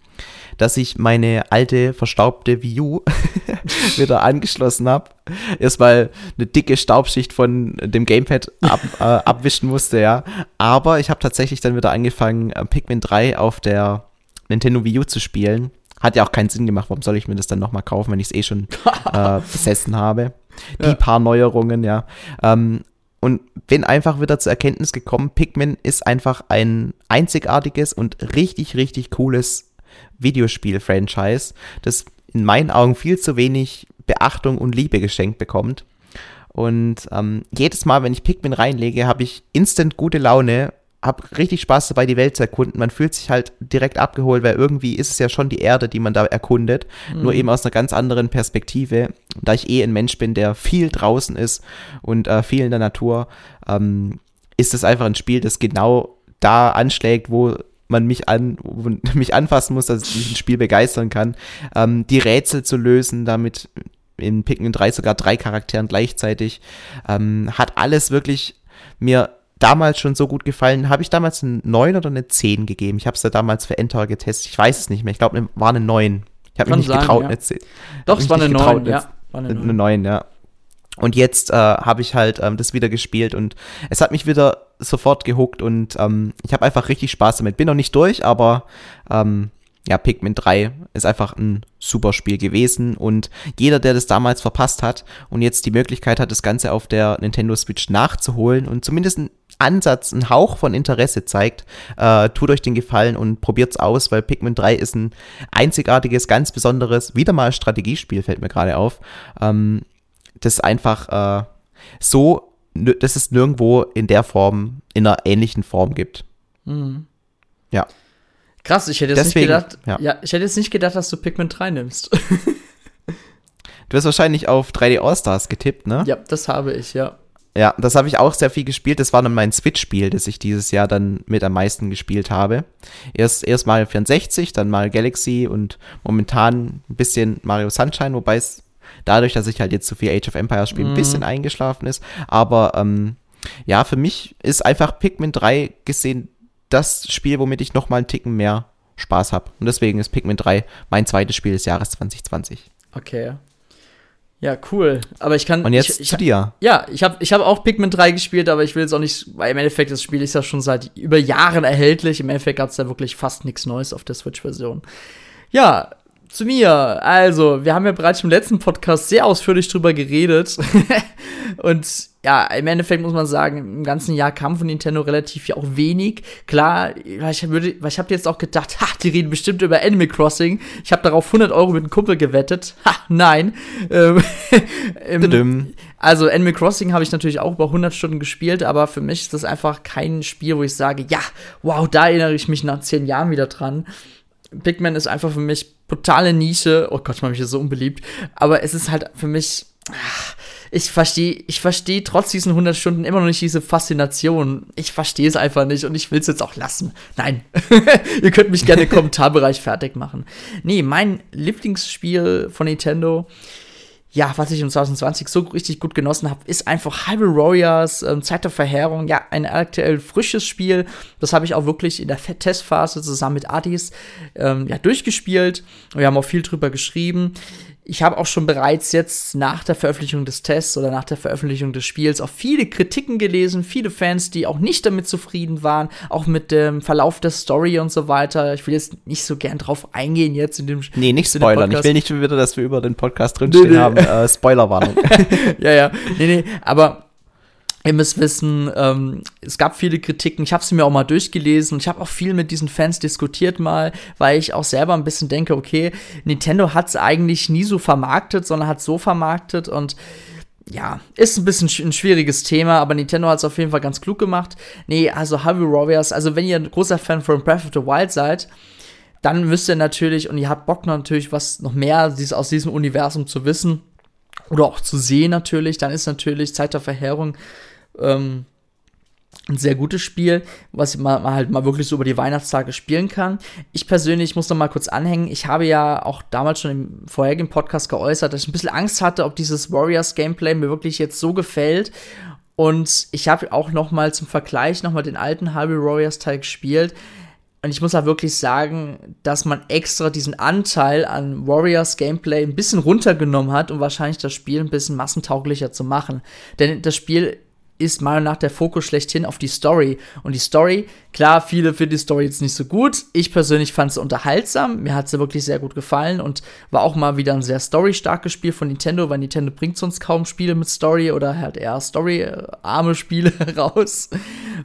dass ich meine alte verstaubte Wii U wieder angeschlossen habe. Erstmal eine dicke Staubschicht von dem Gamepad ab, äh, abwischen musste, ja. Aber ich habe tatsächlich dann wieder angefangen, äh, Pikmin 3 auf der Nintendo Wii U zu spielen. Hat ja auch keinen Sinn gemacht, warum soll ich mir das dann nochmal kaufen, wenn ich es eh schon äh, besessen habe. Die ja. paar Neuerungen, ja. Ähm, und bin einfach wieder zur Erkenntnis gekommen, Pikmin ist einfach ein einzigartiges und richtig, richtig cooles Videospiel-Franchise, das in meinen Augen viel zu wenig Beachtung und Liebe geschenkt bekommt. Und ähm, jedes Mal, wenn ich Pikmin reinlege, habe ich instant gute Laune habe richtig Spaß dabei, die Welt zu erkunden. Man fühlt sich halt direkt abgeholt, weil irgendwie ist es ja schon die Erde, die man da erkundet, mhm. nur eben aus einer ganz anderen Perspektive. Da ich eh ein Mensch bin, der viel draußen ist und äh, viel in der Natur, ähm, ist es einfach ein Spiel, das genau da anschlägt, wo man mich an mich anfassen muss, dass ich ein Spiel begeistern kann. Ähm, die Rätsel zu lösen, damit in Pikmin 3 sogar drei Charakteren gleichzeitig, ähm, hat alles wirklich mir damals schon so gut gefallen. Habe ich damals eine 9 oder eine 10 gegeben? Ich habe es ja damals für Enter getestet. Ich weiß es nicht mehr. Ich glaube, war eine 9. Ich habe mich nicht sagen, getraut, ja. eine 10. Doch, es war eine 9, ja. War eine 9. Eine 9, ja. Und jetzt äh, habe ich halt ähm, das wieder gespielt und es hat mich wieder sofort gehuckt und ähm, ich habe einfach richtig Spaß damit. Bin noch nicht durch, aber ähm, ja, Pikmin 3 ist einfach ein super Spiel gewesen und jeder, der das damals verpasst hat und jetzt die Möglichkeit hat, das Ganze auf der Nintendo Switch nachzuholen und zumindest einen Ansatz, einen Hauch von Interesse zeigt, äh, tut euch den Gefallen und probiert's aus, weil Pikmin 3 ist ein einzigartiges, ganz besonderes, wieder mal Strategiespiel, fällt mir gerade auf, ähm, das einfach äh, so, dass es nirgendwo in der Form, in einer ähnlichen Form gibt. Mhm. Ja. Krass, ich hätte jetzt Deswegen, nicht gedacht, ja. ja. ich hätte jetzt nicht gedacht, dass du Pikmin 3 nimmst. du hast wahrscheinlich auf 3D All-Stars getippt, ne? Ja, das habe ich, ja. Ja, das habe ich auch sehr viel gespielt. Das war dann mein Switch-Spiel, das ich dieses Jahr dann mit am meisten gespielt habe. Erst, erst Mario 64, dann Mario Galaxy und momentan ein bisschen Mario Sunshine, wobei es dadurch, dass ich halt jetzt zu viel Age of Empires spiele, mm. ein mhm. bisschen eingeschlafen ist. Aber ähm, ja, für mich ist einfach Pikmin 3 gesehen das Spiel, womit ich noch mal einen Ticken mehr Spaß habe. Und deswegen ist Pikmin 3 mein zweites Spiel des Jahres 2020. Okay. Ja, cool. Aber ich kann. Und jetzt ich, ich, zu dir. Ja, ich habe ich hab auch Pikmin 3 gespielt, aber ich will jetzt auch nicht, weil im Endeffekt das Spiel ist ja schon seit über Jahren erhältlich. Im Endeffekt gab es da wirklich fast nichts Neues auf der Switch-Version. Ja, zu mir. Also, wir haben ja bereits im letzten Podcast sehr ausführlich drüber geredet. und ja, im Endeffekt muss man sagen, im ganzen Jahr kam von Nintendo relativ ja auch wenig. Klar, ich, würde, ich habe jetzt auch gedacht, ha, die reden bestimmt über Animal Crossing. Ich habe darauf 100 Euro mit einem Kumpel gewettet. Ha, nein. Ähm, also Animal Crossing habe ich natürlich auch über 100 Stunden gespielt, aber für mich ist das einfach kein Spiel, wo ich sage, ja, wow, da erinnere ich mich nach 10 Jahren wieder dran. Pikmin ist einfach für mich totale Nische. Oh Gott, ich mache mich hier so unbeliebt. Aber es ist halt für mich. Ich verstehe ich versteh trotz diesen 100 Stunden immer noch nicht diese Faszination. Ich verstehe es einfach nicht und ich will es jetzt auch lassen. Nein. Ihr könnt mich gerne im Kommentarbereich fertig machen. Nee, mein Lieblingsspiel von Nintendo ja, was ich in 2020 so richtig gut genossen habe, ist einfach Hyrule Warriors, ähm, Zeit der Verheerung, ja, ein aktuell frisches Spiel. Das habe ich auch wirklich in der Testphase zusammen mit Adis ähm, ja, durchgespielt. Wir haben auch viel drüber geschrieben ich habe auch schon bereits jetzt nach der Veröffentlichung des Tests oder nach der Veröffentlichung des Spiels auch viele Kritiken gelesen, viele Fans, die auch nicht damit zufrieden waren, auch mit dem Verlauf der Story und so weiter. Ich will jetzt nicht so gern drauf eingehen jetzt in dem Nee, nicht spoilern. Ich will nicht wieder, dass wir über den Podcast drinstehen nee, nee. haben. Äh, Spoilerwarnung. ja, ja. Nee, nee, aber Ihr müsst wissen, ähm, es gab viele Kritiken. Ich habe sie mir auch mal durchgelesen ich habe auch viel mit diesen Fans diskutiert mal, weil ich auch selber ein bisschen denke, okay, Nintendo hat es eigentlich nie so vermarktet, sondern hat so vermarktet und ja, ist ein bisschen ein schwieriges Thema, aber Nintendo hat es auf jeden Fall ganz klug gemacht. Nee, also Hyrule Warriors, also wenn ihr ein großer Fan von Breath of the Wild seid, dann müsst ihr natürlich, und ihr habt Bock natürlich, was noch mehr aus diesem Universum zu wissen oder auch zu sehen natürlich, dann ist natürlich Zeit der Verheerung ähm, ein sehr gutes Spiel, was man halt mal wirklich so über die Weihnachtstage spielen kann. Ich persönlich muss noch mal kurz anhängen. Ich habe ja auch damals schon im vorherigen Podcast geäußert, dass ich ein bisschen Angst hatte, ob dieses Warriors Gameplay mir wirklich jetzt so gefällt. Und ich habe auch noch mal zum Vergleich noch mal den alten Hyrule Warriors Teil gespielt. Und ich muss halt wirklich sagen, dass man extra diesen Anteil an Warriors Gameplay ein bisschen runtergenommen hat, um wahrscheinlich das Spiel ein bisschen massentauglicher zu machen. Denn das Spiel ist meiner Meinung nach der Fokus schlechthin auf die Story. Und die Story, klar, viele finden die Story jetzt nicht so gut. Ich persönlich fand sie unterhaltsam. Mir hat sie wirklich sehr gut gefallen und war auch mal wieder ein sehr storystarkes Spiel von Nintendo, weil Nintendo bringt sonst kaum Spiele mit Story oder halt eher storyarme Spiele raus.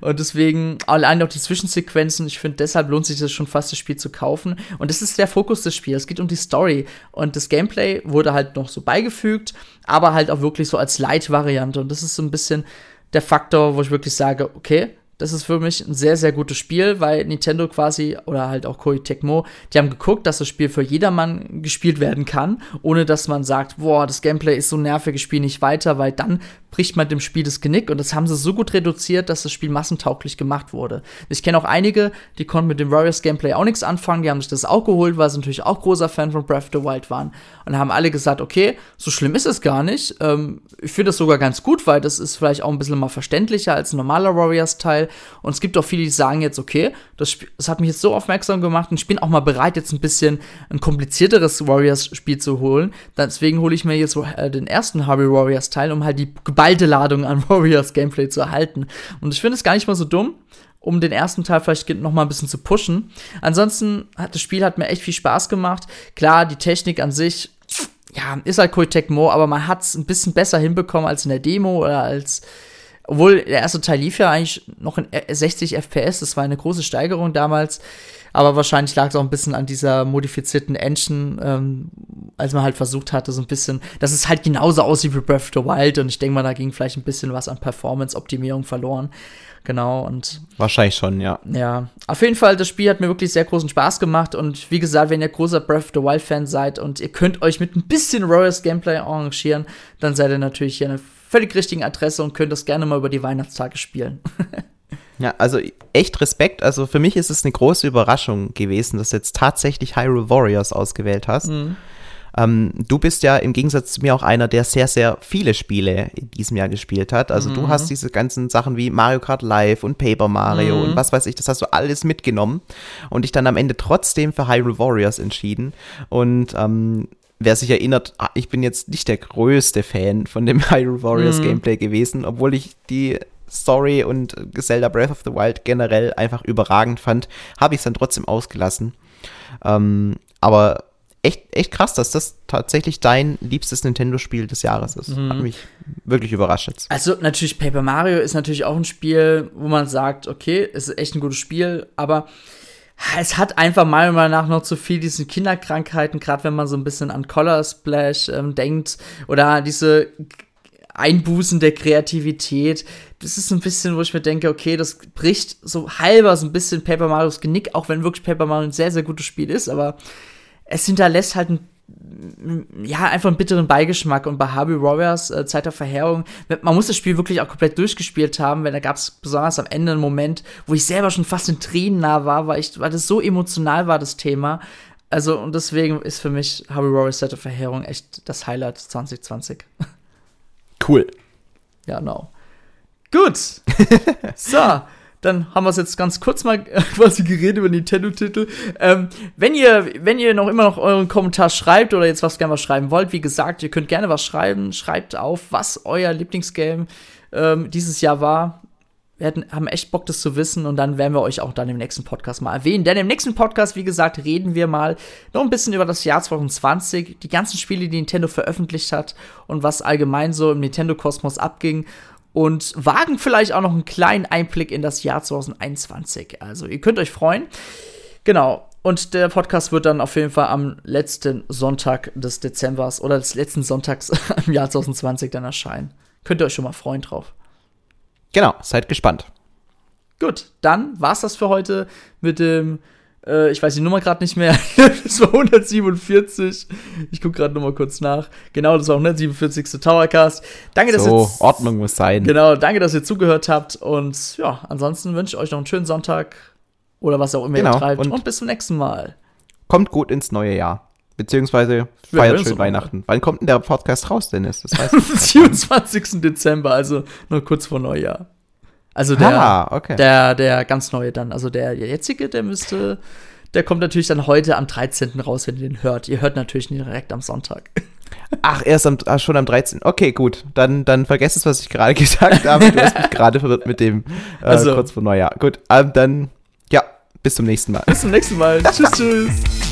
Und deswegen, allein auch die Zwischensequenzen, ich finde, deshalb lohnt sich das schon fast, das Spiel zu kaufen. Und das ist der Fokus des Spiels. Es geht um die Story. Und das Gameplay wurde halt noch so beigefügt, aber halt auch wirklich so als Light-Variante. Und das ist so ein bisschen der Faktor, wo ich wirklich sage, okay, das ist für mich ein sehr, sehr gutes Spiel, weil Nintendo quasi oder halt auch Koei Tecmo, die haben geguckt, dass das Spiel für jedermann gespielt werden kann, ohne dass man sagt, boah, das Gameplay ist so nervig, ich spiele nicht weiter, weil dann bricht man dem Spiel das Genick und das haben sie so gut reduziert, dass das Spiel massentauglich gemacht wurde. Ich kenne auch einige, die konnten mit dem Warriors Gameplay auch nichts anfangen, die haben sich das auch geholt, weil sie natürlich auch großer Fan von Breath of the Wild waren und haben alle gesagt, okay, so schlimm ist es gar nicht. Ähm, ich finde das sogar ganz gut, weil das ist vielleicht auch ein bisschen mal verständlicher als ein normaler Warriors-Teil und es gibt auch viele, die sagen jetzt, okay, das, das hat mich jetzt so aufmerksam gemacht und ich bin auch mal bereit, jetzt ein bisschen ein komplizierteres Warriors-Spiel zu holen. Deswegen hole ich mir jetzt äh, den ersten Harvey Warriors-Teil, um halt die geballte Ladung an Warriors Gameplay zu erhalten. Und ich finde es gar nicht mal so dumm, um den ersten Teil vielleicht noch mal ein bisschen zu pushen. Ansonsten hat das Spiel hat mir echt viel Spaß gemacht. Klar, die Technik an sich ja, ist halt Koei Tecmo, aber man hat es ein bisschen besser hinbekommen als in der Demo oder als obwohl der erste Teil lief ja eigentlich noch in 60 FPS, das war eine große Steigerung damals. Aber wahrscheinlich lag es auch ein bisschen an dieser modifizierten Engine, ähm, als man halt versucht hatte, so ein bisschen, dass es halt genauso aussieht wie Breath of the Wild. Und ich denke mal, da ging vielleicht ein bisschen was an Performance-Optimierung verloren. Genau, und. Wahrscheinlich schon, ja. Ja. Auf jeden Fall, das Spiel hat mir wirklich sehr großen Spaß gemacht. Und wie gesagt, wenn ihr großer Breath of the Wild-Fan seid und ihr könnt euch mit ein bisschen Royals Gameplay arrangieren, dann seid ihr natürlich hier eine völlig richtigen Adresse und könnt das gerne mal über die Weihnachtstage spielen. Ja, also echt Respekt. Also für mich ist es eine große Überraschung gewesen, dass du jetzt tatsächlich Hyrule Warriors ausgewählt hast. Mhm. Ähm, du bist ja im Gegensatz zu mir auch einer, der sehr, sehr viele Spiele in diesem Jahr gespielt hat. Also mhm. du hast diese ganzen Sachen wie Mario Kart Live und Paper Mario mhm. und was weiß ich, das hast du alles mitgenommen und dich dann am Ende trotzdem für Hyrule Warriors entschieden. Und ähm, wer sich erinnert, ah, ich bin jetzt nicht der größte Fan von dem Hyrule Warriors mhm. Gameplay gewesen, obwohl ich die Story und Zelda Breath of the Wild generell einfach überragend fand, habe ich es dann trotzdem ausgelassen. Ähm, aber echt, echt krass, dass das tatsächlich dein liebstes Nintendo-Spiel des Jahres ist. Mhm. Hat mich wirklich überrascht jetzt. Also natürlich Paper Mario ist natürlich auch ein Spiel, wo man sagt, okay, es ist echt ein gutes Spiel, aber es hat einfach meiner Meinung nach noch zu viel diese Kinderkrankheiten, gerade wenn man so ein bisschen an Color Splash ähm, denkt oder diese Einbußen der Kreativität. Das ist ein bisschen, wo ich mir denke, okay, das bricht so halber so ein bisschen Paper Marios Genick, auch wenn wirklich Paper Mario ein sehr, sehr gutes Spiel ist, aber es hinterlässt halt ein ja, einfach einen bitteren Beigeschmack. Und bei Harvey Warriors, äh, Zeit der Verheerung, man muss das Spiel wirklich auch komplett durchgespielt haben, weil da gab es besonders am Ende einen Moment, wo ich selber schon fast in Tränen nah war, weil, ich, weil das so emotional war, das Thema. Also, und deswegen ist für mich Harvey Warriors Zeit der Verheerung echt das Highlight 2020. Cool. Ja, genau. Gut. so dann haben wir es jetzt ganz kurz mal quasi geredet über Nintendo-Titel. Ähm, wenn ihr, wenn ihr noch immer noch euren Kommentar schreibt oder jetzt was gerne was schreiben wollt, wie gesagt, ihr könnt gerne was schreiben. Schreibt auf, was euer Lieblingsgame ähm, dieses Jahr war. Wir hätten, haben echt Bock, das zu wissen und dann werden wir euch auch dann im nächsten Podcast mal erwähnen. Denn im nächsten Podcast, wie gesagt, reden wir mal noch ein bisschen über das Jahr 2020, die ganzen Spiele, die Nintendo veröffentlicht hat und was allgemein so im Nintendo-Kosmos abging und wagen vielleicht auch noch einen kleinen Einblick in das Jahr 2021. Also ihr könnt euch freuen. Genau. Und der Podcast wird dann auf jeden Fall am letzten Sonntag des Dezembers oder des letzten Sonntags im Jahr 2020 dann erscheinen. Könnt ihr euch schon mal freuen drauf. Genau, seid gespannt. Gut, dann war's das für heute mit dem äh, ich weiß die Nummer gerade nicht mehr. das war 147. Ich gucke gerade noch mal kurz nach. Genau, das war 147. Towercast. Danke, dass so, ihr. Ordnung muss sein. Genau, danke, dass ihr zugehört habt. Und ja, ansonsten wünsche ich euch noch einen schönen Sonntag oder was auch immer genau. ihr treibt. Und, und bis zum nächsten Mal. Kommt gut ins neue Jahr. Beziehungsweise feiert schön Weihnachten. Wann kommt denn der Podcast raus, Dennis? Das heißt, 27. Dezember, also nur kurz vor Neujahr. Also der, ah, okay. der, der ganz neue dann. Also der jetzige, der müsste, der kommt natürlich dann heute am 13. raus, wenn ihr den hört. Ihr hört natürlich nicht direkt am Sonntag. Ach, erst am, ach, schon am 13. Okay, gut. Dann, dann vergesst es, was ich gerade gesagt habe. Du hast mich gerade verwirrt mit dem äh, also, kurz vor Neujahr. Gut, ähm, dann, ja, bis zum nächsten Mal. Bis zum nächsten Mal. tschüss, tschüss.